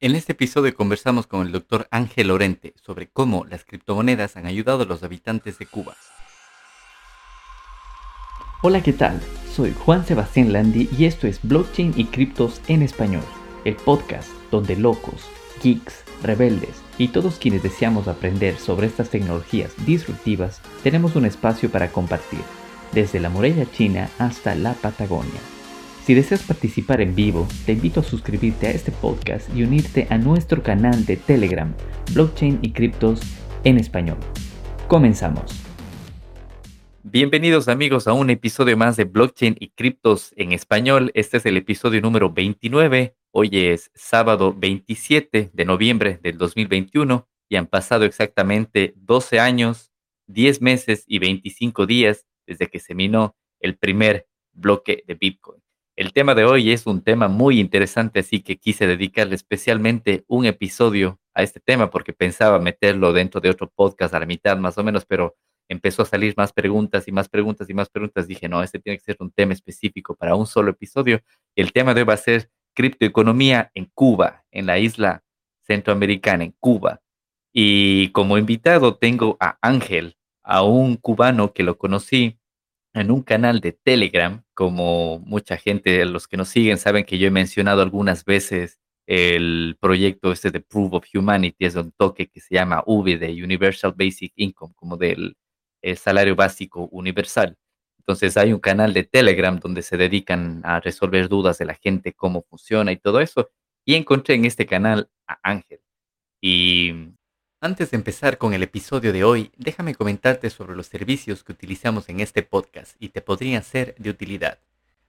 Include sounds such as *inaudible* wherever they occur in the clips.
En este episodio conversamos con el doctor Ángel Lorente sobre cómo las criptomonedas han ayudado a los habitantes de Cuba. Hola, ¿qué tal? Soy Juan Sebastián Landi y esto es Blockchain y Criptos en Español, el podcast donde locos, geeks, rebeldes y todos quienes deseamos aprender sobre estas tecnologías disruptivas tenemos un espacio para compartir, desde la muralla china hasta la Patagonia. Si deseas participar en vivo, te invito a suscribirte a este podcast y unirte a nuestro canal de Telegram, Blockchain y Criptos en Español. Comenzamos. Bienvenidos amigos a un episodio más de Blockchain y Criptos en Español. Este es el episodio número 29. Hoy es sábado 27 de noviembre del 2021 y han pasado exactamente 12 años, 10 meses y 25 días desde que se minó el primer bloque de Bitcoin. El tema de hoy es un tema muy interesante, así que quise dedicarle especialmente un episodio a este tema porque pensaba meterlo dentro de otro podcast a la mitad más o menos, pero empezó a salir más preguntas y más preguntas y más preguntas. Dije, no, este tiene que ser un tema específico para un solo episodio. El tema de hoy va a ser criptoeconomía en Cuba, en la isla centroamericana, en Cuba. Y como invitado tengo a Ángel, a un cubano que lo conocí en un canal de Telegram, como mucha gente, los que nos siguen saben que yo he mencionado algunas veces el proyecto este de Proof of Humanity, es un toque que se llama UBI, de Universal Basic Income, como del salario básico universal. Entonces hay un canal de Telegram donde se dedican a resolver dudas de la gente, cómo funciona y todo eso. Y encontré en este canal a Ángel. Y antes de empezar con el episodio de hoy, déjame comentarte sobre los servicios que utilizamos en este podcast y te podrían ser de utilidad.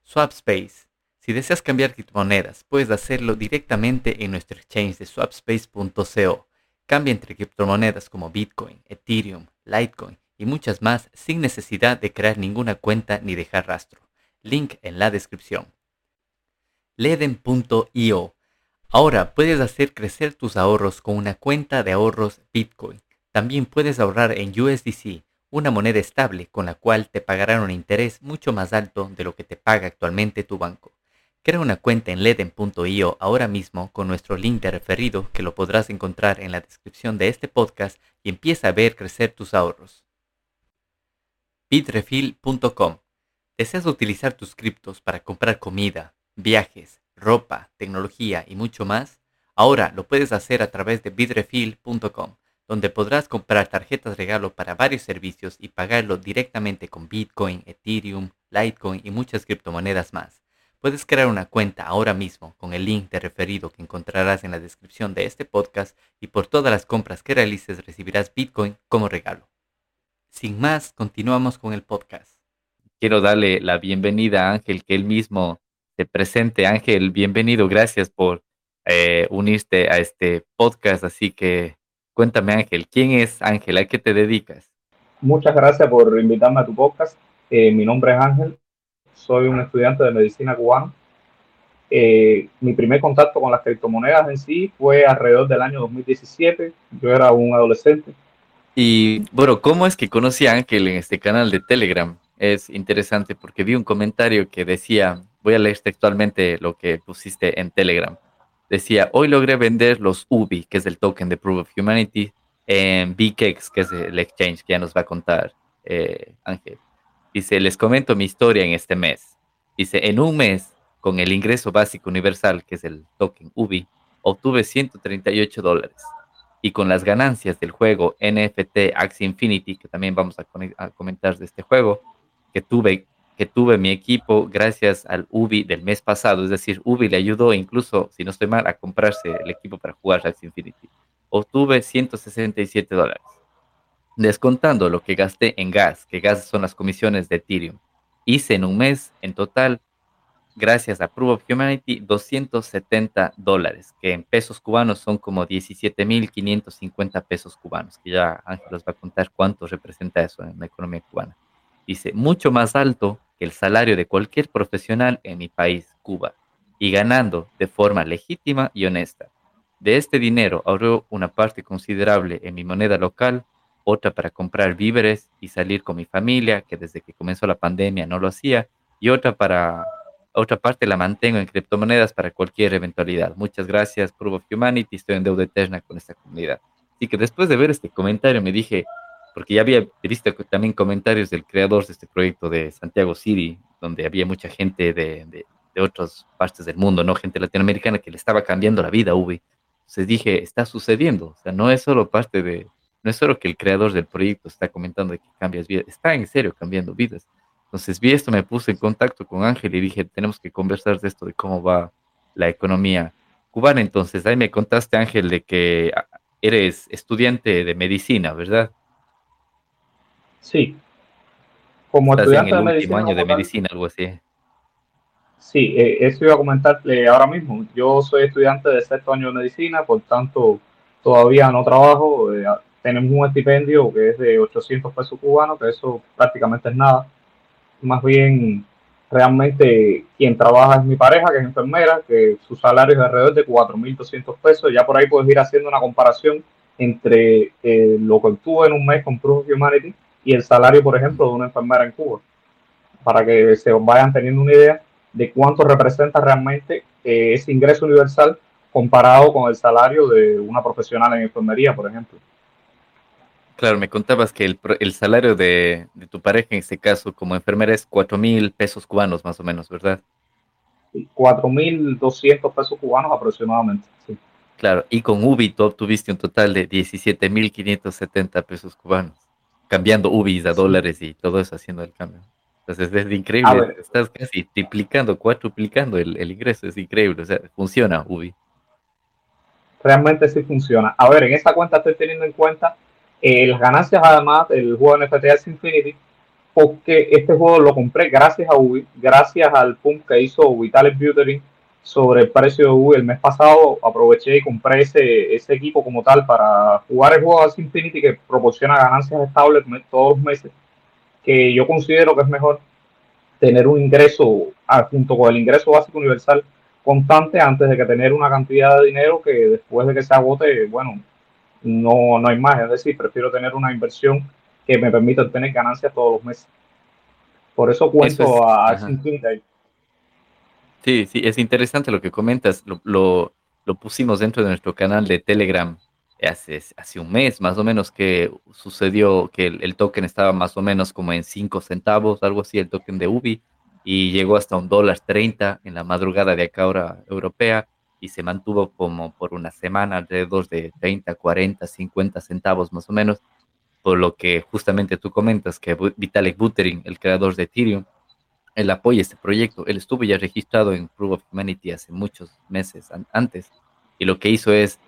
Swapspace. Si deseas cambiar criptomonedas, puedes hacerlo directamente en nuestro exchange de swapspace.co. Cambia entre criptomonedas como Bitcoin, Ethereum, Litecoin y muchas más sin necesidad de crear ninguna cuenta ni dejar rastro. Link en la descripción. Leden.io Ahora puedes hacer crecer tus ahorros con una cuenta de ahorros Bitcoin. También puedes ahorrar en USDC, una moneda estable con la cual te pagarán un interés mucho más alto de lo que te paga actualmente tu banco. Crea una cuenta en leden.io ahora mismo con nuestro link de referido que lo podrás encontrar en la descripción de este podcast y empieza a ver crecer tus ahorros. Bitrefill.com ¿Deseas utilizar tus criptos para comprar comida, viajes, ropa, tecnología y mucho más, ahora lo puedes hacer a través de bitrefill.com, donde podrás comprar tarjetas regalo para varios servicios y pagarlo directamente con Bitcoin, Ethereum, Litecoin y muchas criptomonedas más. Puedes crear una cuenta ahora mismo con el link de referido que encontrarás en la descripción de este podcast y por todas las compras que realices recibirás Bitcoin como regalo. Sin más, continuamos con el podcast. Quiero darle la bienvenida a Ángel, que él mismo presente. Ángel, bienvenido, gracias por eh, unirte a este podcast. Así que cuéntame, Ángel, ¿quién es Ángel? ¿A qué te dedicas? Muchas gracias por invitarme a tu podcast. Eh, mi nombre es Ángel, soy un estudiante de medicina cubano. Eh, mi primer contacto con las criptomonedas en sí fue alrededor del año 2017. Yo era un adolescente. Y bueno, ¿cómo es que conocí a Ángel en este canal de Telegram? Es interesante porque vi un comentario que decía, voy a leer textualmente lo que pusiste en Telegram. Decía, hoy logré vender los UBI, que es el token de Proof of Humanity, en BKEX, que es el exchange que ya nos va a contar eh, Ángel. Dice, les comento mi historia en este mes. Dice, en un mes, con el ingreso básico universal, que es el token UBI, obtuve 138 dólares. Y con las ganancias del juego NFT Axie Infinity, que también vamos a, a comentar de este juego, que tuve que tuve mi equipo gracias al UBI del mes pasado. Es decir, UBI le ayudó incluso, si no estoy mal, a comprarse el equipo para jugar Axie Infinity. Obtuve 167 dólares. Descontando lo que gasté en gas, que gas son las comisiones de Ethereum. Hice en un mes, en total, gracias a Proof of Humanity, 270 dólares, que en pesos cubanos son como 17.550 pesos cubanos, que ya Ángel nos va a contar cuánto representa eso en la economía cubana. Dice, mucho más alto el salario de cualquier profesional en mi país, Cuba, y ganando de forma legítima y honesta. De este dinero ahorró una parte considerable en mi moneda local, otra para comprar víveres y salir con mi familia, que desde que comenzó la pandemia no lo hacía, y otra para otra parte la mantengo en criptomonedas para cualquier eventualidad. Muchas gracias, Proof of Humanity. Estoy en deuda eterna con esta comunidad. Así que después de ver este comentario me dije, porque ya había visto también comentarios del creador de este proyecto de Santiago City, donde había mucha gente de, de, de otras partes del mundo, ¿no? Gente latinoamericana que le estaba cambiando la vida Ubi. Entonces dije, está sucediendo. O sea, no es solo parte de, no es solo que el creador del proyecto está comentando que cambias vidas, está en serio cambiando vidas. Entonces vi esto, me puse en contacto con Ángel y dije, tenemos que conversar de esto, de cómo va la economía cubana. Entonces ahí me contaste, Ángel, de que eres estudiante de medicina, ¿verdad? Sí. Como estudiante en el de último medicina, año de medicina, algo así. Sí, eh, eso iba a comentarle ahora mismo. Yo soy estudiante de sexto año de medicina, por tanto todavía no trabajo. Eh, tenemos un estipendio que es de 800 pesos cubanos, que eso prácticamente es nada más bien realmente quien trabaja es mi pareja, que es enfermera, que su salario es alrededor de 4.200 pesos. Ya por ahí puedes ir haciendo una comparación entre eh, lo que obtuvo en un mes con Proof of Humanity y el salario, por ejemplo, de una enfermera en Cuba, para que se vayan teniendo una idea de cuánto representa realmente eh, ese ingreso universal comparado con el salario de una profesional en enfermería, por ejemplo. Claro, me contabas que el, salario de, tu pareja en este caso como enfermera es cuatro mil pesos cubanos más o menos, ¿verdad? Cuatro mil doscientos pesos cubanos aproximadamente, sí. Claro, y con UBI tú obtuviste un total de 17 mil 570 pesos cubanos, cambiando UBIs a dólares y todo eso haciendo el cambio. Entonces es increíble, estás casi triplicando, cuatruplicando el, el ingreso, es increíble, o sea, funciona UBI. Realmente sí funciona. A ver, en esta cuenta estoy teniendo en cuenta eh, las ganancias además del juego NFT es Infinity, porque este juego lo compré gracias a Ubi, gracias al pump que hizo Vitaly Buterin sobre el precio de Ubi el mes pasado, aproveché y compré ese, ese equipo como tal para jugar el juego de Infinity que proporciona ganancias estables todos los meses, que yo considero que es mejor tener un ingreso ah, junto con el ingreso básico universal constante antes de que tener una cantidad de dinero que después de que se agote, bueno, no, no hay más. Es decir, prefiero tener una inversión que me permita obtener ganancias todos los meses. Por eso cuento a Sí, sí, es interesante lo que comentas. Lo, lo, pusimos dentro de nuestro canal de Telegram hace, hace un mes más o menos que sucedió que el, token estaba más o menos como en 5 centavos, algo así, el token de UBI, y llegó hasta un dólar 30 en la madrugada de acá hora europea y se mantuvo como por una semana alrededor de 30, 40, 50 centavos más o menos, por lo que justamente tú comentas que Vitalik Buterin, el creador de Ethereum, él apoya este proyecto. Él estuvo ya registrado en Proof of Humanity hace muchos meses antes y lo que hizo es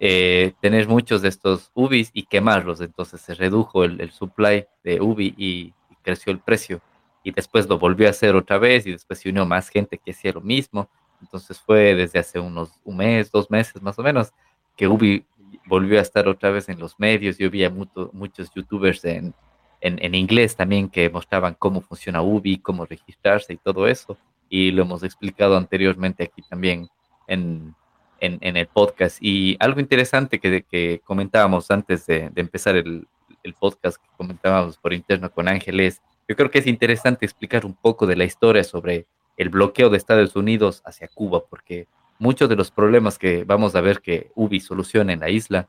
eh, tener muchos de estos UBIs y quemarlos. Entonces se redujo el, supply de UBI y, y, creció el precio. Y después lo volvió a hacer otra vez y después se unió más gente que hacía lo mismo entonces fue desde hace unos un mes, dos meses más o menos, que Ubi volvió a estar otra vez en los medios. Yo vi a muchos youtubers en, en, inglés también que mostraban cómo funciona Ubi, cómo registrarse y todo eso. Y lo hemos explicado anteriormente aquí también en, en, en el podcast. Y algo interesante que, que comentábamos antes de, de empezar el, el, podcast que comentábamos por interno con Ángeles, yo creo que es interesante explicar un poco de la historia sobre el bloqueo de Estados Unidos hacia Cuba, porque muchos de los problemas que vamos a ver que UBI soluciona en la isla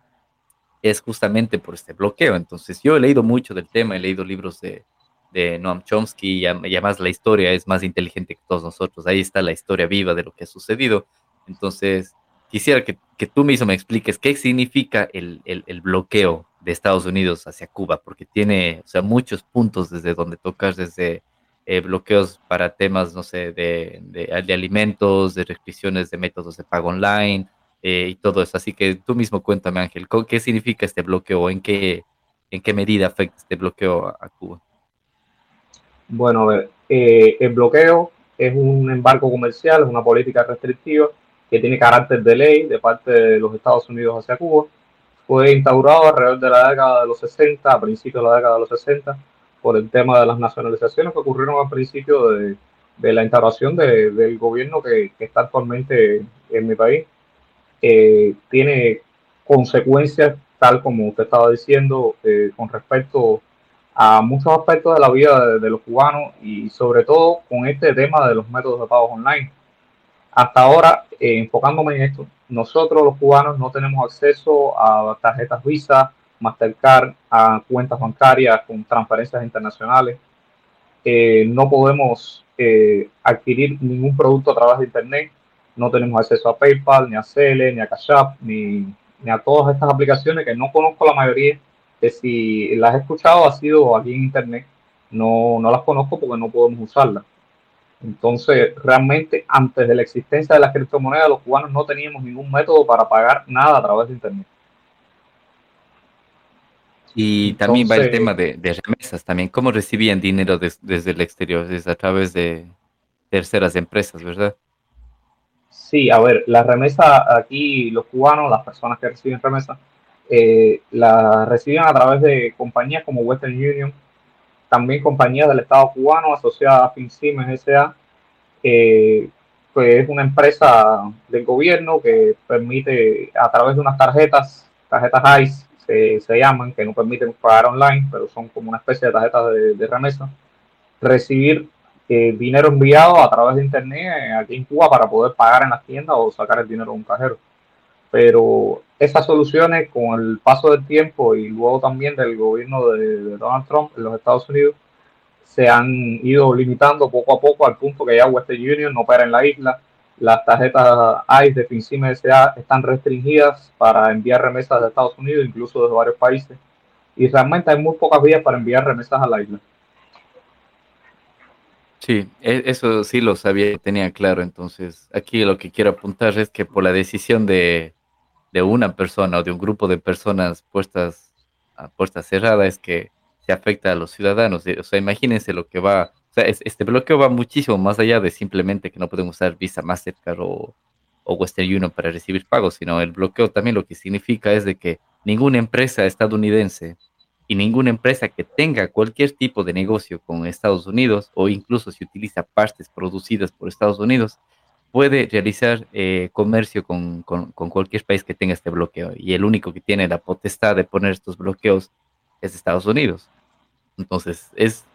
es justamente por este bloqueo. Entonces, yo he leído mucho del tema, he leído libros de, de Noam Chomsky y, además la historia es más inteligente que todos nosotros. Ahí está la historia viva de lo que ha sucedido. Entonces, quisiera que, que tú mismo me expliques qué significa el, el, bloqueo de Estados Unidos hacia Cuba, porque tiene o sea, muchos puntos desde donde tocas, desde eh, bloqueos para temas, no sé, de, de, alimentos, de restricciones de métodos de pago online eh, y todo eso. Así que tú mismo cuéntame, Ángel, ¿qué significa este bloqueo? ¿En qué, en qué medida afecta este bloqueo a, Cuba? Bueno, a eh, el bloqueo es un embargo comercial, es una política restrictiva que tiene carácter de ley de parte de los Estados Unidos hacia Cuba. Fue instaurado alrededor de la década de los 60, a principios de la década de los 60, por el tema de las nacionalizaciones que ocurrieron al principio de, de la instauración de, del gobierno que, que, está actualmente en mi país. Eh, tiene consecuencias, tal como usted estaba diciendo, eh, con respecto a muchos aspectos de la vida de, los cubanos y sobre todo con este tema de los métodos de pago online. Hasta ahora, eh, enfocándome en esto, nosotros los cubanos no tenemos acceso a tarjetas Visa, Mastercard, a cuentas bancarias con transferencias internacionales. Eh, no podemos eh, adquirir ningún producto a través de Internet. No tenemos acceso a PayPal, ni a Cele, ni a Cash App, ni, ni a todas estas aplicaciones que no conozco la mayoría que si las he escuchado ha sido aquí en internet, no, no las conozco porque no podemos usarlas. Entonces, realmente, antes de la existencia de las criptomonedas, los cubanos no teníamos ningún método para pagar nada a través de Internet. Y también va el tema de, remesas también. ¿Cómo recibían dinero desde el exterior? Es a través de terceras empresas, ¿verdad? Sí, a ver, la remesa aquí, los cubanos, las personas que reciben remesas, eh, la reciben a través de compañías como Western Union, también compañías del Estado cubano asociadas a FinCim S.A., que es una empresa del gobierno que permite a través de unas tarjetas, tarjetas ICE se, llaman, que no permiten pagar online, pero son como una especie de tarjetas de, remesa, recibir dinero enviado a través de Internet aquí en Cuba para poder pagar en las tiendas o sacar el dinero de un cajero pero esas soluciones con el paso del tiempo y luego también del gobierno de, Donald Trump en los Estados Unidos se han ido limitando poco a poco al punto que ya Western Union no opera en la isla. Las tarjetas ICE de FinCime S.A. están restringidas para enviar remesas de Estados Unidos, incluso de varios países. Y realmente hay muy pocas vías para enviar remesas a la isla. Sí, e, eso sí lo sabía, tenía claro. Entonces, aquí lo que quiero apuntar es que por la decisión de, de una persona o de un grupo de personas puestas a puerta cerrada es que se afecta a los ciudadanos. O sea, imagínense lo que va, o sea, este bloqueo va muchísimo más allá de simplemente que no pueden usar Visa, Mastercard o, o Western Union para recibir pagos, sino el bloqueo también lo que significa es de que ninguna empresa estadounidense y ninguna empresa que tenga cualquier tipo de negocio con Estados Unidos o incluso si utiliza partes producidas por Estados Unidos puede realizar eh, comercio con, cualquier país que tenga este bloqueo y el único que tiene la potestad de poner estos bloqueos es Estados Unidos. Entonces, es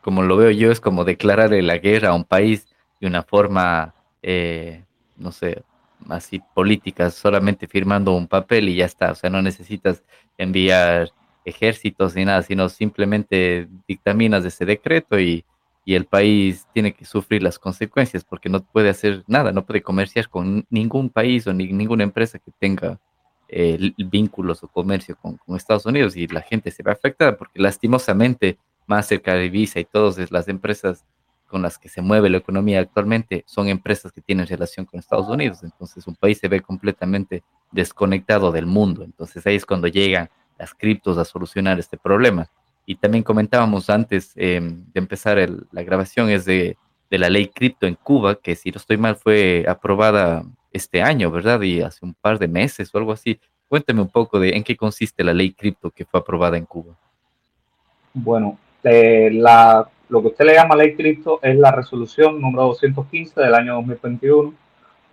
como lo veo yo, es como declararle la guerra a un país de una forma, eh, no sé, así política, solamente firmando un papel y ya está. O sea, no necesitas enviar ejércitos ni nada, sino simplemente dictaminas ese decreto y y el país tiene que sufrir las consecuencias porque no puede hacer nada, no puede comerciar con ningún país o ni, ninguna empresa que tenga eh, vínculos o comercio con, Estados Unidos y la gente se va afectada porque lastimosamente Mastercard y Visa y todas las empresas con las que se mueve la economía actualmente son empresas que tienen relación con Estados Unidos. Entonces un país se ve completamente desconectado del mundo. Entonces ahí es cuando llegan las criptos a solucionar este problema y también comentábamos antes em, de empezar la grabación, es de, la ley cripto en Cuba, que si no estoy mal fue aprobada este año, ¿verdad? Y hace un par de meses o algo así. Cuéntame un poco de en qué consiste la ley cripto que fue aprobada en Cuba. Bueno, eh, lo que usted le llama ley cripto es la resolución número 215 del año 2021.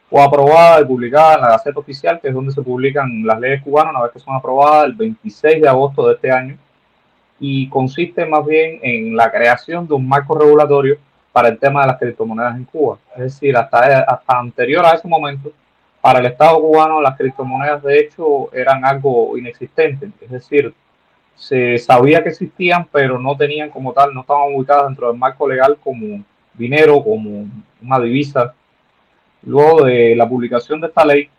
Fue aprobada y publicada en la Gaceta Oficial, que es donde se publican las leyes cubanas, una vez que son aprobadas el 26 de agosto de este año y consiste más bien en la creación de un marco regulatorio para el tema de las criptomonedas en Cuba. Es decir, hasta, hasta anterior a ese momento, para el Estado cubano las criptomonedas de hecho eran algo inexistente. Es decir, se sabía que existían, pero no tenían como tal, no estaban ubicadas dentro del marco legal como dinero, como una divisa. Luego de la publicación de esta ley,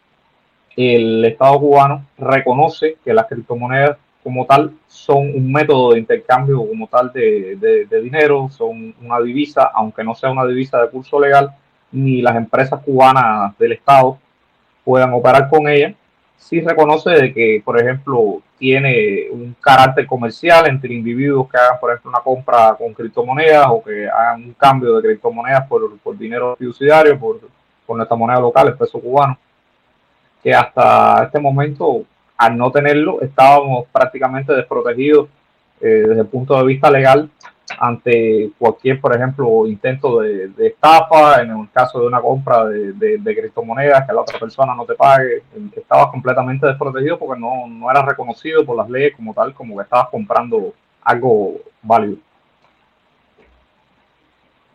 el Estado cubano reconoce que las criptomonedas como tal son un método de intercambio como tal de, dinero, son una divisa, aunque no sea una divisa de curso legal, ni las empresas cubanas del Estado puedan operar con ella. Sí reconoce de que, por ejemplo, tiene un carácter comercial entre individuos que hagan, por ejemplo, una compra con criptomonedas o que hagan un cambio de criptomonedas por, por dinero fiduciario, por, por nuestra moneda local, el peso cubano, que hasta este momento al no tenerlo, estábamos prácticamente desprotegidos eh, desde el punto de vista legal ante cualquier, por ejemplo, intento de, estafa, en el caso de una compra de, de, criptomonedas, que la otra persona no te pague, estabas completamente desprotegido porque no, no era reconocido por las leyes como tal, como que estabas comprando algo válido.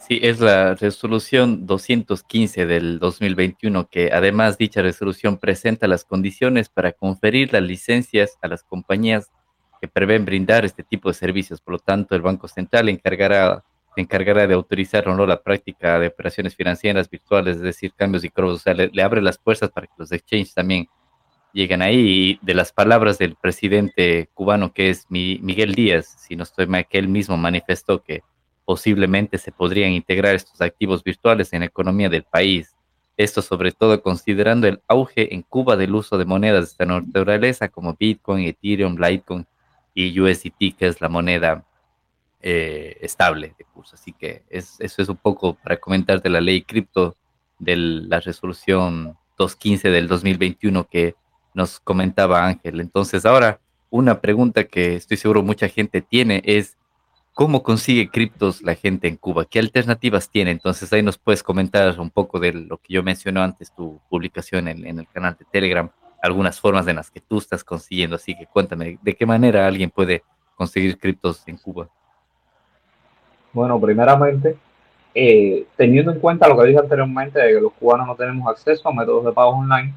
Sí, es la resolución 215 del 2021 que además dicha resolución presenta las condiciones para conferir las licencias a las compañías que prevén brindar este tipo de servicios. Por lo tanto, el Banco Central encargará, se encargará de autorizar o no la práctica de operaciones financieras virtuales, es decir, cambios y cruz. O sea, le, le abre las puertas para que los exchanges también lleguen ahí. Y de las palabras del presidente cubano, que es Miguel Díaz, si no estoy mal, que él mismo manifestó que posiblemente se podrían integrar estos activos virtuales en la economía del país. Esto sobre todo considerando el auge en Cuba del uso de monedas de esta naturaleza como Bitcoin, Ethereum, Litecoin y USDT, que es la moneda eh, estable de curso. Así que es, eso es un poco para comentar de la ley cripto de la resolución 215 del 2021 que nos comentaba Ángel. Entonces ahora una pregunta que estoy seguro mucha gente tiene es ¿Cómo consigue criptos la gente en Cuba? ¿Qué alternativas tiene? Entonces ahí nos puedes comentar un poco de lo que yo mencioné antes, tu publicación en, el canal de Telegram, algunas formas en las que tú estás consiguiendo. Así que cuéntame, ¿de qué manera alguien puede conseguir criptos en Cuba? Bueno, primeramente, eh, teniendo en cuenta lo que dije anteriormente de que los cubanos no tenemos acceso a métodos de pago online,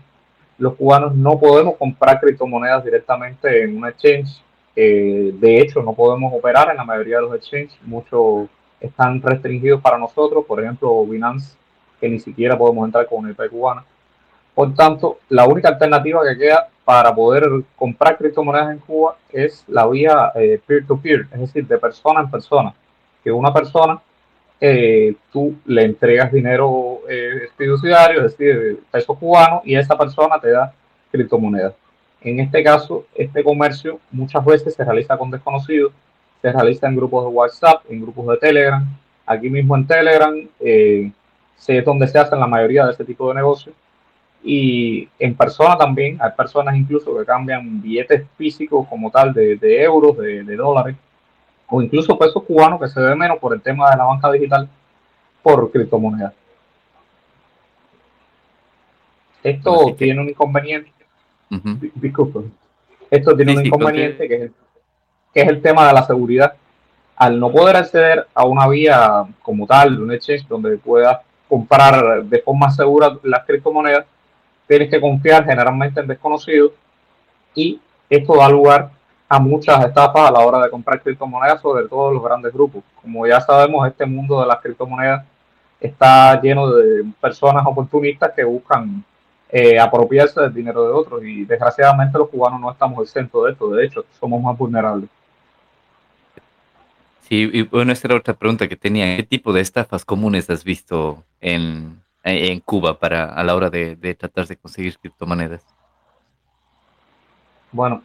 los cubanos no podemos comprar criptomonedas directamente en un exchange eh, de hecho, no podemos operar en la mayoría de los exchanges, muchos están restringidos para nosotros, por ejemplo, Binance, que ni siquiera podemos entrar con una IP cubana. Por tanto, la única alternativa que queda para poder comprar criptomonedas en Cuba es la vía eh, peer-to-peer, es decir, de persona en persona. Que una persona, eh, tú le entregas dinero eh, fiduciario, es decir, pesos cubanos, y esa persona te da criptomonedas. En este caso, este comercio muchas veces se realiza con desconocidos, se realiza en grupos de WhatsApp, en grupos de Telegram. Aquí mismo en Telegram eh, es donde se hacen la mayoría de este tipo de negocios. Y en persona también, hay personas incluso que cambian billetes físicos como tal de, euros, de, dólares, o incluso pesos cubanos que se ve menos por el tema de la banca digital por criptomonedas. Esto tiene un inconveniente Disculpe. Esto tiene un inconveniente que, es, el tema de la seguridad. Al no poder acceder a una vía como tal, un exchange donde puedas comprar de forma segura las criptomonedas, tienes que confiar generalmente en desconocidos y esto da lugar a muchas etapas a la hora de comprar criptomonedas, sobre todo los grandes grupos. Como ya sabemos, este mundo de las criptomonedas está lleno de personas oportunistas que buscan eh, apropiarse del dinero de otros y desgraciadamente los cubanos no estamos exentos de esto, de hecho somos más vulnerables. Sí, y bueno, esta era otra pregunta que tenía. ¿Qué tipo de estafas comunes has visto en, en Cuba para a la hora de, de tratar de conseguir criptomonedas? Bueno,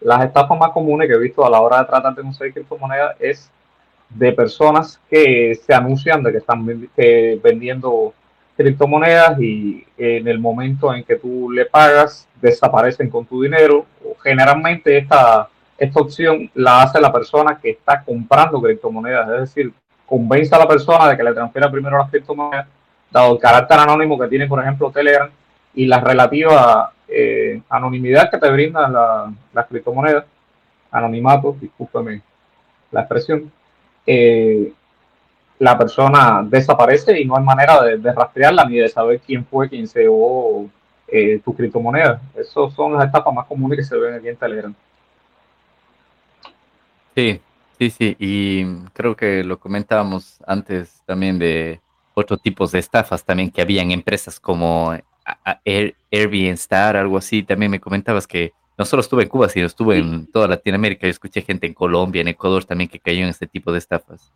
las estafas más comunes que he visto a la hora de tratar de conseguir criptomonedas es de personas que se anuncian de que están vendiendo criptomonedas y en el momento en que tú le pagas, desaparecen con tu dinero. Generalmente esta, esta opción la hace la persona que está comprando criptomonedas, es decir, convence a la persona de que le transfiera primero las criptomonedas, dado el carácter anónimo que tiene, por ejemplo, Telegram y la relativa eh, anonimidad que te brindan las criptomonedas, anonimato, discúlpeme la expresión, eh, la persona desaparece y no hay manera de, rastrearla ni de saber quién fue quien se llevó eh, tu criptomoneda. Esas son las etapas más comunes que se ven aquí en Telegram. Sí, sí, sí. Y creo que lo comentábamos antes también de otros tipos de estafas también que habían empresas como Airbnb, Star, algo así. También me comentabas que no solo estuve en Cuba, sino estuve en toda Latinoamérica. Yo escuché gente en Colombia, en Ecuador también que cayó en este tipo de estafas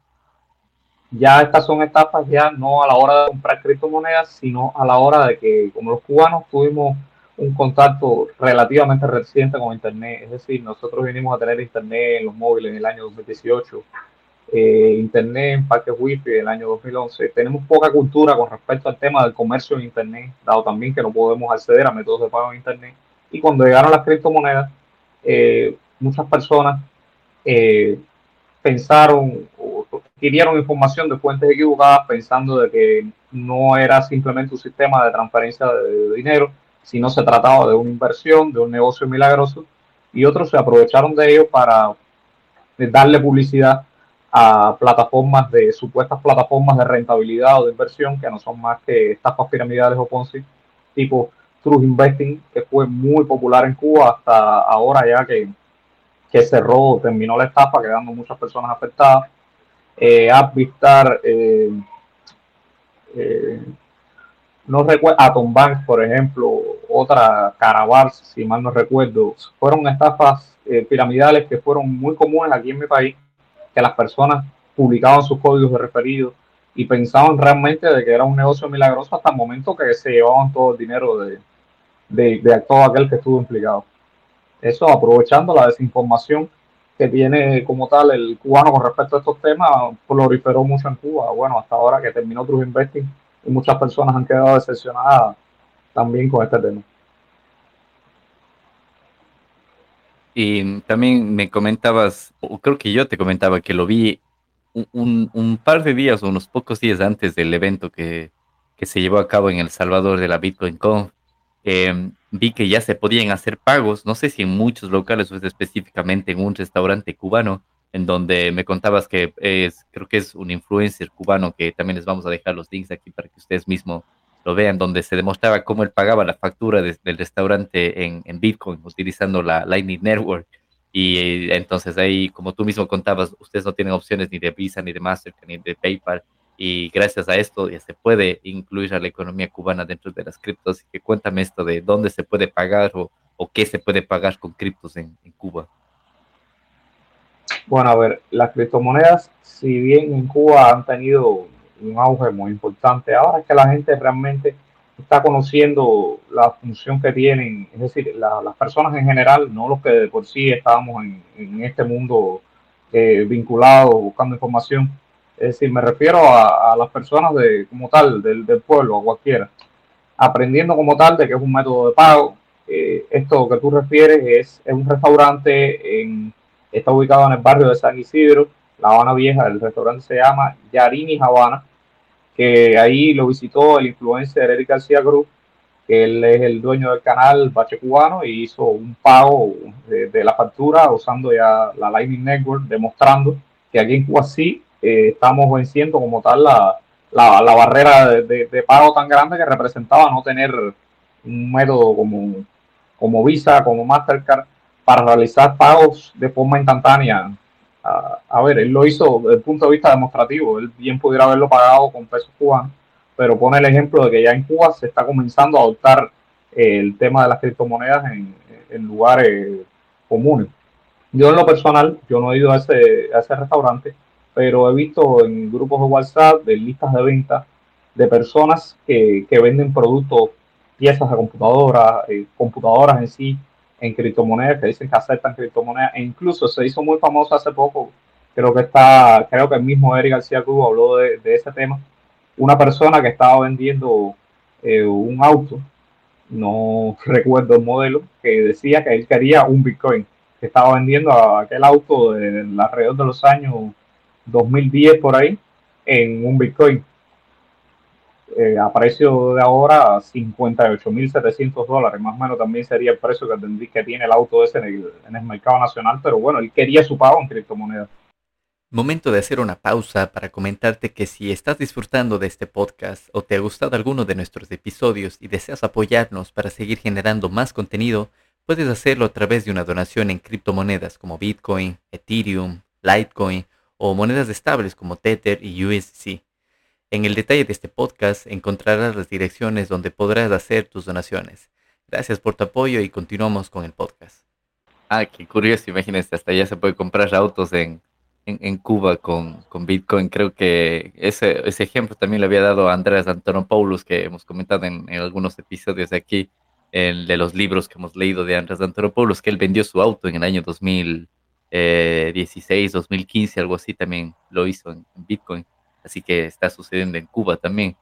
ya estas son etapas ya no a la hora de comprar criptomonedas, sino a la hora de que como los cubanos tuvimos un contacto relativamente reciente con Internet, es decir, nosotros vinimos a tener Internet en los móviles en el año 2018, eh, Internet en parques wifi en el año 2011, tenemos poca cultura con respecto al tema del comercio en Internet, dado también que no podemos acceder a métodos de pago en Internet, y cuando llegaron las criptomonedas, eh, muchas personas eh, pensaron adquirieron información de fuentes equivocadas pensando de que no era simplemente un sistema de transferencia de dinero, sino se trataba de una inversión, de un negocio milagroso, y otros se aprovecharon de ello para darle publicidad a plataformas de supuestas plataformas de rentabilidad o de inversión que no son más que estafas piramidales o Ponzi, tipo True Investing, que fue muy popular en Cuba hasta ahora ya que, que cerró, terminó la estafa, quedando muchas personas afectadas. Eh, Advistar, eh, eh, no recuerdo, Atom Bank, por ejemplo, otra Caraval, si mal no recuerdo, fueron estafas eh, piramidales que fueron muy comunes aquí en mi país, que las personas publicaban sus códigos de referido y pensaban realmente de que era un negocio milagroso hasta el momento que se llevaban todo el dinero de, de, todo aquel que estuvo implicado. Eso aprovechando la desinformación que tiene como tal el cubano con respecto a estos temas, proliferó mucho en Cuba. Bueno, hasta ahora que terminó True Investing y muchas personas han quedado decepcionadas también con este tema. Y también me comentabas, o creo que yo te comentaba que lo vi un, un par de días o unos pocos días antes del evento que, que, se llevó a cabo en El Salvador de la Bitcoin Conf. Em, vi que ya se podían hacer pagos, no sé si en muchos locales o específicamente en un restaurante cubano, en donde me contabas que es, creo que es un influencer cubano, que también les vamos a dejar los links aquí para que ustedes mismos lo vean, donde se demostraba cómo él pagaba la factura del restaurante en, en, Bitcoin utilizando la Lightning Network. Y eh, entonces ahí, como tú mismo contabas, ustedes no tienen opciones ni de Visa, ni de Mastercard, ni de PayPal. Y gracias a esto ya se puede incluir a la economía cubana dentro de las criptos. Así que cuéntame esto de dónde se puede pagar o, o qué se puede pagar con criptos en, en Cuba. Bueno, a ver, las criptomonedas, si bien en Cuba han tenido un auge muy importante, ahora es que la gente realmente está conociendo la función que tienen, es decir, las personas en general, no los que de por sí estábamos en, este mundo eh, vinculado, buscando información. Es decir, me refiero a, las personas de como tal, del, pueblo, a cualquiera, aprendiendo como tal de que es un método de pago. Eh, esto que tú refieres es, es un restaurante en Está ubicado en el barrio de San Isidro, La Habana Vieja. El restaurante se llama Yarini Habana, que ahí lo visitó el influencer Eric García Cruz, que él es el dueño del canal Bache Cubano y hizo un pago de, la factura usando ya la Lightning Network, demostrando que aquí en Cuba sí eh, estamos venciendo como tal la, la, barrera de, de, pago tan grande que representaba no tener un método como, como Visa, como Mastercard, para realizar pagos de forma instantánea. a ver, él lo hizo desde el punto de vista demostrativo, él bien pudiera haberlo pagado con pesos cubanos, pero pone el ejemplo de que ya en Cuba se está comenzando a adoptar el tema de las criptomonedas en, lugares comunes. Yo en lo personal, yo no he ido a ese, a ese restaurante, pero he visto en grupos de WhatsApp, de listas de venta, de personas que, que venden productos, piezas de computadoras, eh, computadoras en sí, en criptomonedas, que dicen que aceptan criptomonedas, e incluso se hizo muy famoso hace poco, creo que está, creo que el mismo Eric García Cruz habló de, ese tema, una persona que estaba vendiendo eh, un auto, no *laughs* recuerdo el modelo, que decía que él quería un Bitcoin, que estaba vendiendo aquel auto de alrededor de los años 2010 por ahí en un Bitcoin eh, a precio de ahora 58.700 dólares, más o menos también sería el precio que, que tiene el auto ese en el, en el mercado nacional, pero bueno, él quería su pago en criptomonedas. Momento de hacer una pausa para comentarte que si estás disfrutando de este podcast o te ha gustado alguno de nuestros episodios y deseas apoyarnos para seguir generando más contenido, puedes hacerlo a través de una donación en criptomonedas como Bitcoin, Ethereum, Litecoin o monedas estables como Tether y USC. En el detalle de este podcast encontrarás las direcciones donde podrás hacer tus donaciones. Gracias por tu apoyo y continuamos con el podcast. Ah, qué curioso, imagínense, hasta ya se puede comprar autos en, en, Cuba con, con, Bitcoin. Creo que ese, ese ejemplo también le había dado a Andrés Antonopoulos, que hemos comentado en, algunos episodios de aquí, el de los libros que hemos leído de Andrés Antonopoulos, que él vendió su auto en el año 2016, 2015, algo así, también lo hizo en Bitcoin así que está sucediendo en Cuba también.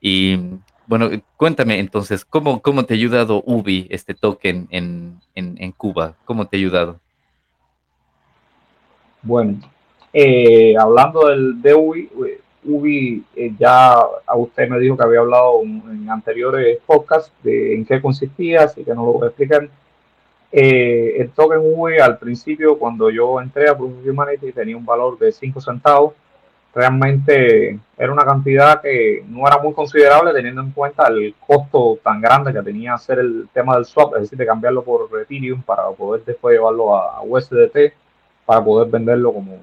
Y bueno, cuéntame entonces, ¿cómo, cómo te ha ayudado UBI, este token en, en, Cuba? ¿Cómo te ha ayudado? Bueno, eh, hablando del, de UBI, UBI eh, ya a usted me dijo que había hablado en anteriores podcasts de en qué consistía, así que no lo voy a explicar. Eh, el token UV al principio, cuando yo entré a Proof of Humanity, tenía un valor de 5 centavos. Realmente era una cantidad que no era muy considerable teniendo en cuenta el costo tan grande que tenía hacer el tema del swap, es decir, de cambiarlo por Ethereum para poder después llevarlo a USDT, para poder venderlo como,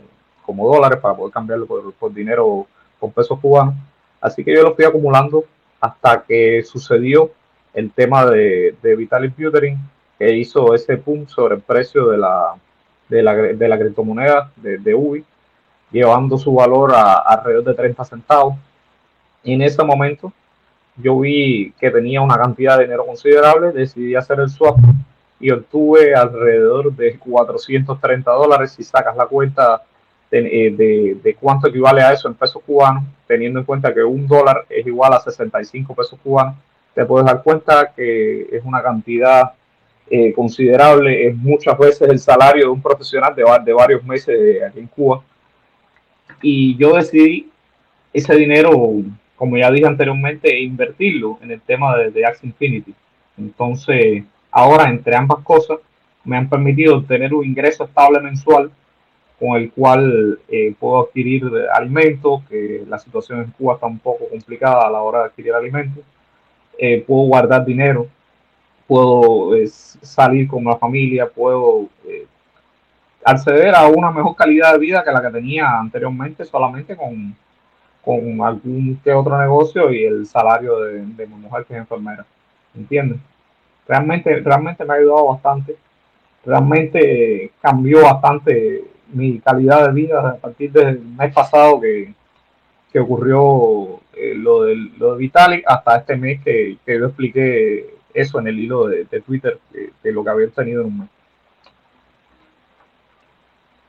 como dólares, para poder cambiarlo por, por dinero, por pesos cubanos. Así que yo lo fui acumulando hasta que sucedió el tema de, de Vitalik Buterin, que hizo ese pump sobre el precio de la, de la, de la criptomoneda de, de UBI, llevando su valor a, alrededor de 30 centavos. Y en ese momento yo vi que tenía una cantidad de dinero considerable, decidí hacer el swap y obtuve alrededor de 430 dólares si sacas la cuenta eh, de, de, cuánto equivale a eso en pesos cubanos, teniendo en cuenta que un dólar es igual a 65 pesos cubanos, te puedes dar cuenta que es una cantidad eh, considerable, es muchas veces el salario de un profesional de, de varios meses aquí en Cuba. Y yo decidí ese dinero, como ya dije anteriormente, invertirlo en el tema de, de Axie Infinity. Entonces, ahora entre ambas cosas, me han permitido tener un ingreso estable mensual con el cual eh, puedo adquirir alimentos, que la situación en Cuba está un poco complicada a la hora de adquirir alimentos. Eh, puedo guardar dinero, puedo eh, salir con la familia, puedo acceder a una mejor calidad de vida que la que tenía anteriormente solamente con, con algún que otro negocio y el salario de, de mi mujer que es enfermera. ¿Entiendes? Realmente, realmente me ha ayudado bastante. Realmente cambió bastante mi calidad de vida a partir del mes pasado que, que ocurrió eh, lo, de, lo de Vitalik hasta este mes que, que, yo expliqué eso en el hilo de, Twitter de, lo que había tenido en un mes.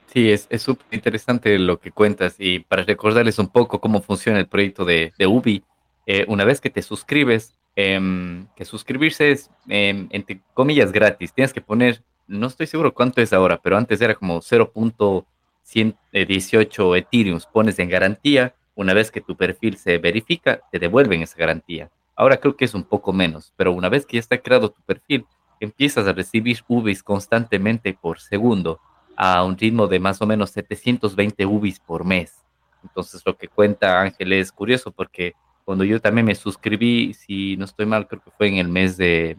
Sí, es súper interesante lo que cuentas y para recordarles un poco cómo funciona el proyecto de, de Ubi, eh, una vez que te suscribes, eh, que suscribirse es, eh, entre comillas, gratis. Tienes que poner no estoy seguro cuánto es ahora, pero antes era como 0.118 Ethereum pones en garantía. Una vez que tu perfil se verifica, te devuelven esa garantía. Ahora creo que es un poco menos, pero una vez que ya está creado tu perfil, empiezas a recibir UBIs constantemente por segundo a un ritmo de más o menos 720 UBIs por mes. Entonces lo que cuenta Ángel es curioso porque cuando yo también me suscribí, si no estoy mal, creo que fue en el mes de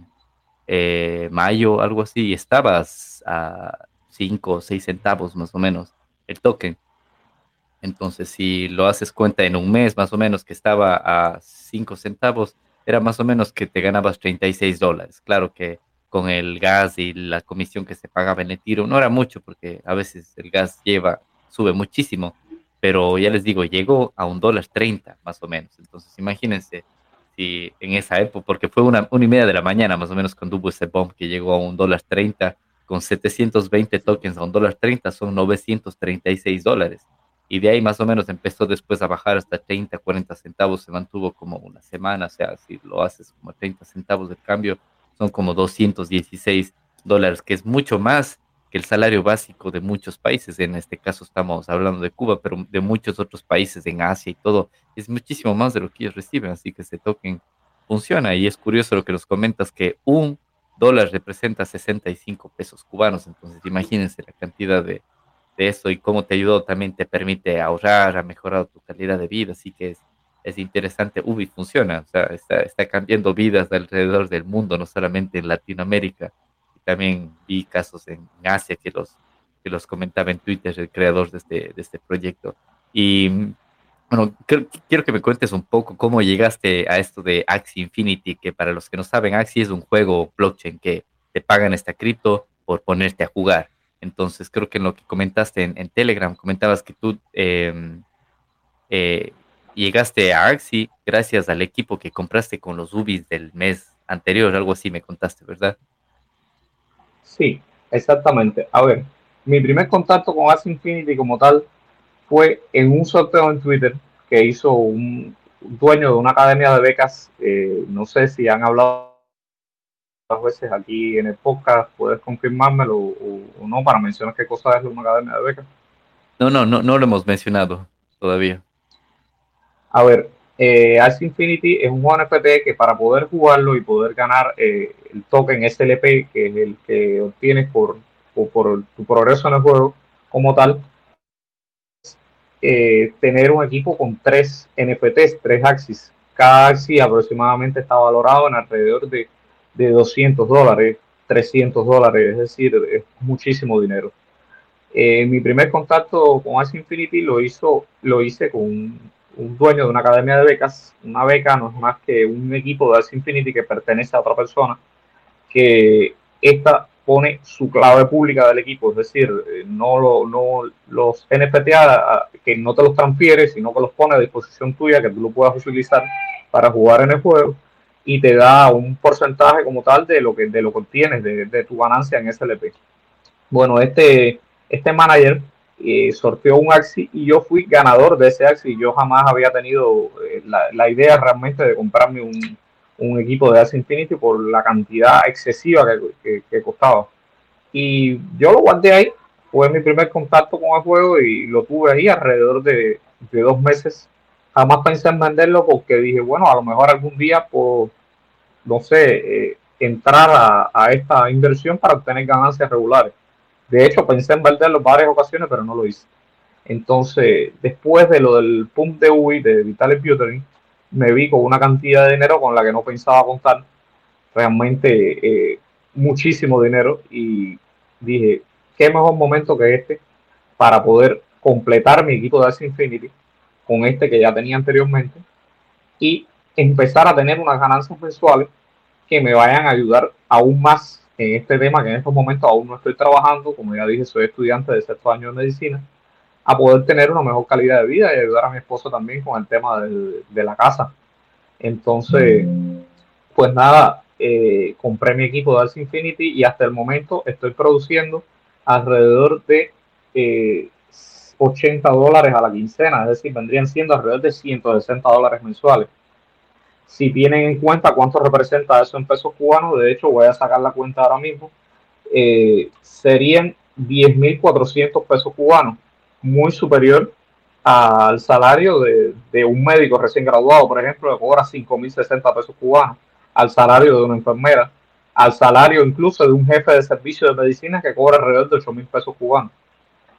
eh, mayo, algo así, y estabas a 5 o 6 centavos más o menos el token. Entonces, si lo haces cuenta en un mes más o menos que estaba a 5 centavos, era más o menos que te ganabas 36 dólares. Claro que con el gas y la comisión que se pagaba en el tiro, no era mucho porque a veces el gas lleva, sube muchísimo, pero ya les digo, llegó a un dólar 30 más o menos. Entonces, imagínense si en esa época, porque fue una, una y media de la mañana más o menos cuando hubo ese bomb que llegó a un dólar 30, con 720 tokens a un dólar 30 son 936 dólares. Y de ahí más o menos empezó después a bajar hasta 30, 40 centavos, se mantuvo como una semana, o sea, si lo haces como 30 centavos de cambio, son como 216 dólares, que es mucho más que el salario básico de muchos países, en este caso estamos hablando de Cuba, pero de muchos otros países en Asia y todo, es muchísimo más de lo que ellos reciben, así que ese token funciona. Y es curioso lo que nos comentas que un dólar representa 65 pesos cubanos, entonces imagínense la cantidad de, de eso y cómo te ayudó, también te permite ahorrar, ha mejorado tu calidad de vida, así que es, es interesante, Ubi funciona, o sea, está, está cambiando vidas alrededor del mundo, no solamente en Latinoamérica, también vi casos en Asia que los, que los comentaba en Twitter el creador de este, de este proyecto. Y bueno, quiero que me cuentes un poco cómo llegaste a esto de Axie Infinity, que para los que no saben, Axie es un juego blockchain que te pagan esta cripto por ponerte a jugar. Entonces, creo que en lo que comentaste en, Telegram, comentabas que tú em, eh, llegaste a Axie gracias al equipo que compraste con los UBIs del mes anterior, algo así me contaste, ¿verdad? Sí, exactamente. A ver, mi primer contacto con Axie Infinity como tal fue en un sorteo en Twitter que hizo un dueño de una academia de becas. Eh, no sé si han hablado veces aquí en el podcast, puedes confirmármelo o, o, no para mencionar qué cosa es una academia de becas. No, no, no, no lo hemos mencionado todavía. A ver, Eh, Infinity es un juego NFT que para poder jugarlo y poder ganar eh, el token SLP, que es el que obtienes por, por, tu progreso en el juego como tal, eh, tener un equipo con tres NFTs, tres Axis. Cada Axis aproximadamente está valorado en alrededor de, de 200 dólares, 300 dólares, es decir, es muchísimo dinero. Eh, mi primer contacto con Axie Infinity lo, hizo, lo hice con un, dueño de una academia de becas. Una beca no es más que un equipo de Axie Infinity que pertenece a otra persona, que esta pone su clave pública del equipo, es decir, eh, no, lo, no los NFT que no te los transfiere, sino que los pone a disposición tuya, que tú lo puedas utilizar para jugar en el juego y te da un porcentaje como tal de lo que, de lo que obtienes, de, de tu ganancia en SLP. Bueno, este, este manager eh, sorteó un Axi y yo fui ganador de ese Axi. Yo jamás había tenido eh, la, la, idea realmente de comprarme un, un equipo de Axie Infinity por la cantidad excesiva que, que, costaba. Y yo lo guardé ahí, fue mi primer contacto con el juego y lo tuve ahí alrededor de, de dos meses. Jamás pensé en venderlo porque dije, bueno, a lo mejor algún día, no sé, eh, entrar a, esta inversión para obtener ganancias regulares. De hecho, pensé en venderlo varias ocasiones, pero no lo hice. Entonces, después de lo del pump de UI de Vitaly Buterin, me vi con una cantidad de dinero con la que no pensaba contar, realmente eh, muchísimo dinero y dije, qué mejor momento que este para poder completar mi equipo de Axie Infinity con este que ya tenía anteriormente y empezar a tener unas ganancias mensuales que me vayan a ayudar aún más en este tema que en estos momentos aún no estoy trabajando, como ya dije, soy estudiante de sexto año de medicina a poder tener una mejor calidad de vida y ayudar a mi esposo también con el tema de, la casa. Entonces, pues nada, eh, compré mi equipo de Arts Infinity y hasta el momento estoy produciendo alrededor de 80 eh, dólares a la quincena, es decir, vendrían siendo alrededor de 160 dólares mensuales. Si tienen en cuenta cuánto representa eso en pesos cubanos, de hecho voy a sacar la cuenta ahora mismo, eh, serían 10.400 pesos cubanos muy superior al salario de, un médico recién graduado, por ejemplo, que cobra 5.060 pesos cubanos, al salario de una enfermera, al salario incluso de un jefe de servicio de medicina que cobra alrededor de 8.000 pesos cubanos.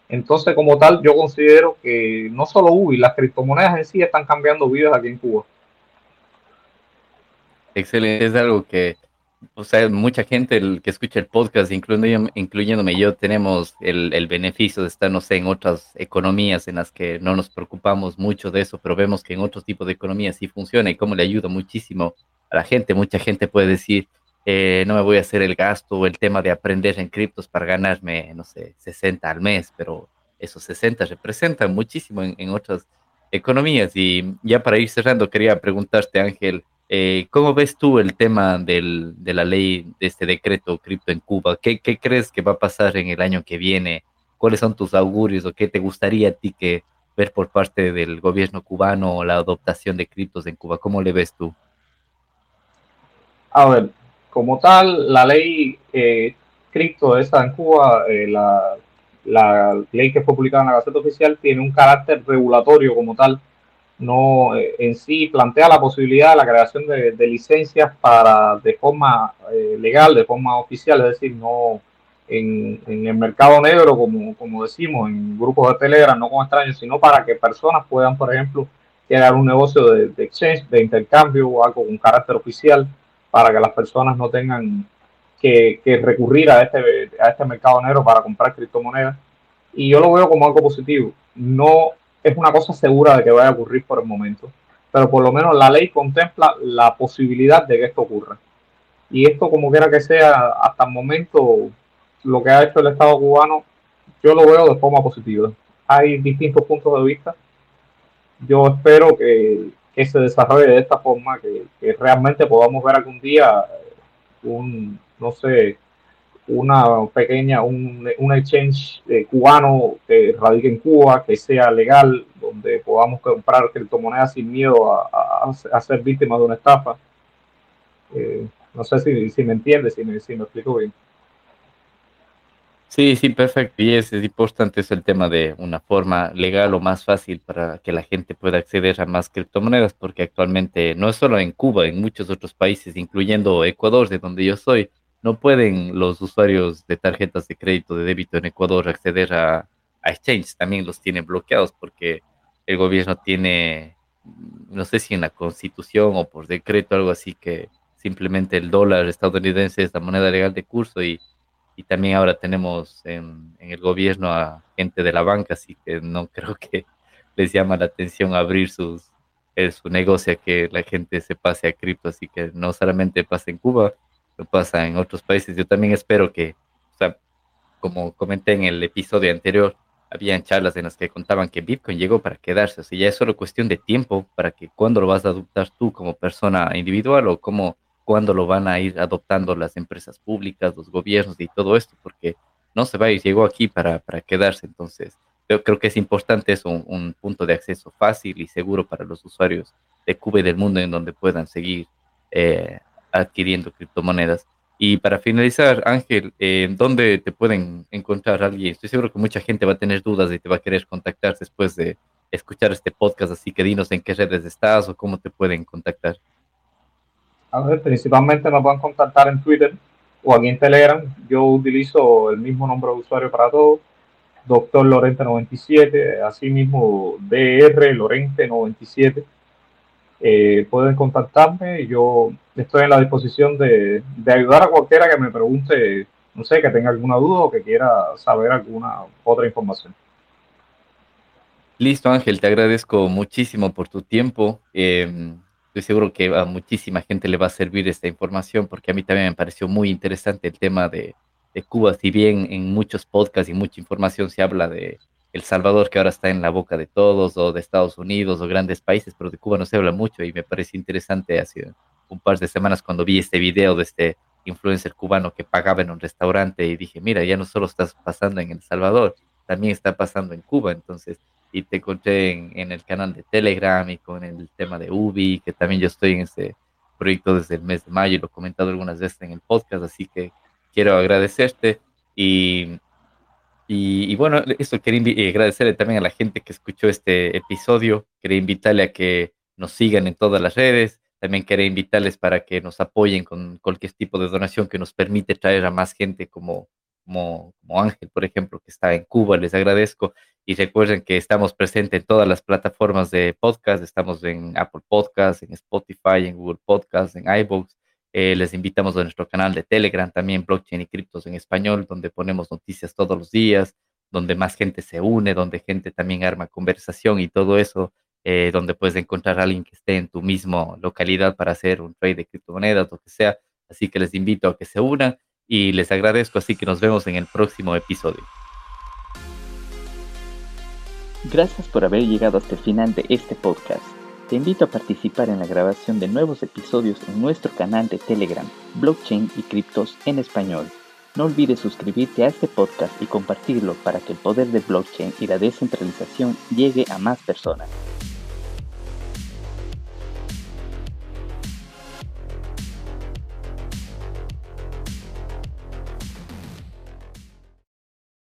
Entonces, como tal, yo considero que no solo UBI, las criptomonedas en sí están cambiando vidas aquí en Cuba. Excelente, es algo que o sea, mucha gente el que escucha el podcast, incluyéndome, incluyéndome yo, tenemos el, el, beneficio de estar, no sé, en otras economías en las que no nos preocupamos mucho de eso, pero vemos que en otros tipos de economías sí funciona y cómo le ayuda muchísimo a la gente. Mucha gente puede decir, eh, no me voy a hacer el gasto o el tema de aprender en criptos para ganarme, no sé, 60 al mes, pero esos 60 representan muchísimo en, en otras economías. Y ya para ir cerrando, quería preguntarte, Ángel, eh, ¿Cómo ves tú el tema del, de la ley de este decreto cripto en Cuba? ¿Qué, ¿Qué, crees que va a pasar en el año que viene? ¿Cuáles son tus augurios o qué te gustaría a ti que ver por parte del gobierno cubano o la adoptación de criptos en Cuba? ¿Cómo le ves tú? A ver, como tal, la ley eh, cripto esta en Cuba, eh, la, la ley que fue publicada en la Gaceta Oficial, tiene un carácter regulatorio como tal no eh, en sí plantea la posibilidad de la creación de, licencias para de forma eh, legal, de forma oficial, es decir, no en, el mercado negro, como, como decimos, en grupos de Telegram, no con extraños, sino para que personas puedan, por ejemplo, crear un negocio de, exchange, de intercambio o algo con carácter oficial, para que las personas no tengan que, que recurrir a este, a este mercado negro para comprar criptomonedas. Y yo lo veo como algo positivo. No es una cosa segura de que vaya a ocurrir por el momento, pero por lo menos la ley contempla la posibilidad de que esto ocurra. Y esto, como quiera que sea, hasta el momento, lo que ha hecho el Estado cubano, yo lo veo de forma positiva. Hay distintos puntos de vista. Yo espero que, se desarrolle de esta forma, que, que realmente podamos ver algún día un, no sé, una pequeña, un, un exchange eh, cubano que radique en Cuba, que sea legal, donde podamos comprar criptomonedas sin miedo a, a, ser víctimas de una estafa. Eh, no sé si, si me entiendes, si me, si me explico bien. Sí, sí, perfecto. Y es, es importante es el tema de una forma legal o más fácil para que la gente pueda acceder a más criptomonedas, porque actualmente no es solo en Cuba, en muchos otros países, incluyendo Ecuador, de donde yo soy, no pueden los usuarios de tarjetas de crédito de débito en Ecuador acceder a, a exchange. También los tienen bloqueados porque el gobierno tiene, no sé si en la constitución o por decreto, algo así, que simplemente el dólar estadounidense es la moneda legal de curso y y también ahora tenemos en, en, el gobierno a gente de la banca, así que no *laughs* creo que les llama la atención abrir sus, eh, su negocio que la gente se pase a cripto, así que no solamente pasa en Cuba, lo pasa en otros países. Yo también espero que, o sea, como comenté en el episodio anterior, habían charlas en las que contaban que Bitcoin llegó para quedarse, o sea, ya es solo cuestión de tiempo para que cuando lo vas a adoptar tú como persona individual o como cuándo lo van a ir adoptando las empresas públicas, los gobiernos y todo esto, porque no se va ir, llegó aquí para, para quedarse. Entonces, yo creo que es importante eso, un, un, punto de acceso fácil y seguro para los usuarios de Cuba y del mundo en donde puedan seguir eh, adquiriendo criptomonedas. Y para finalizar, Ángel, eh, ¿dónde te pueden encontrar alguien? Estoy seguro que mucha gente va a tener dudas y te va a querer contactar después de escuchar este podcast, así que dinos en qué redes estás o cómo te pueden contactar. A ver, principalmente me pueden contactar en Twitter o aquí en Telegram. Yo utilizo el mismo nombre de usuario para todos, Doctor Lorente 97, así mismo DR Lorente 97. Eh, pueden contactarme yo estoy en la disposición de, de, ayudar a cualquiera que me pregunte, no sé, que tenga alguna duda o que quiera saber alguna otra información. Listo, Ángel, te agradezco muchísimo por tu tiempo. Eh, Estoy seguro que a muchísima gente le va a servir esta información porque a mí también me pareció muy interesante el tema de, de Cuba. Si bien en muchos podcasts y mucha información se habla de El Salvador, que ahora está en la boca de todos, o de Estados Unidos, o grandes países, pero de Cuba no se habla mucho y me parece interesante hace un par de semanas cuando vi este video de este influencer cubano que pagaba en un restaurante y dije, mira, ya no solo estás pasando en El Salvador, también está pasando en Cuba. Entonces, y te encontré en, en, el canal de Telegram y con el tema de Ubi, que también yo estoy en este proyecto desde el mes de mayo y lo he comentado algunas veces en el podcast, así que quiero agradecerte y, y, bueno, eso quería eh, agradecerle también a la gente que escuchó este episodio, quería invitarle a que nos sigan en todas las redes, también quería invitarles para que nos apoyen con cualquier tipo de donación que nos permite traer a más gente como, como, Ángel, por ejemplo, que está en Cuba, les agradezco. Y recuerden que estamos presentes en todas las plataformas de podcast. Estamos en Apple Podcasts, en Spotify, en Google Podcasts, en iVoox. Eh, les invitamos a nuestro canal de Telegram, también Blockchain y Criptos en Español, donde ponemos noticias todos los días, donde más gente se une, donde gente también arma conversación y todo eso, eh, donde puedes encontrar a alguien que esté en tu mismo localidad para hacer un trade de criptomonedas, lo que sea. Así que les invito a que se unan y les agradezco, así que nos vemos en el próximo episodio. Gracias por haber llegado hasta el final de este podcast. Te invito a participar en la grabación de nuevos episodios en nuestro canal de Telegram, Blockchain y Criptos en Español. No olvides suscribirte a este podcast y compartirlo para que el poder del blockchain y la descentralización llegue a más personas.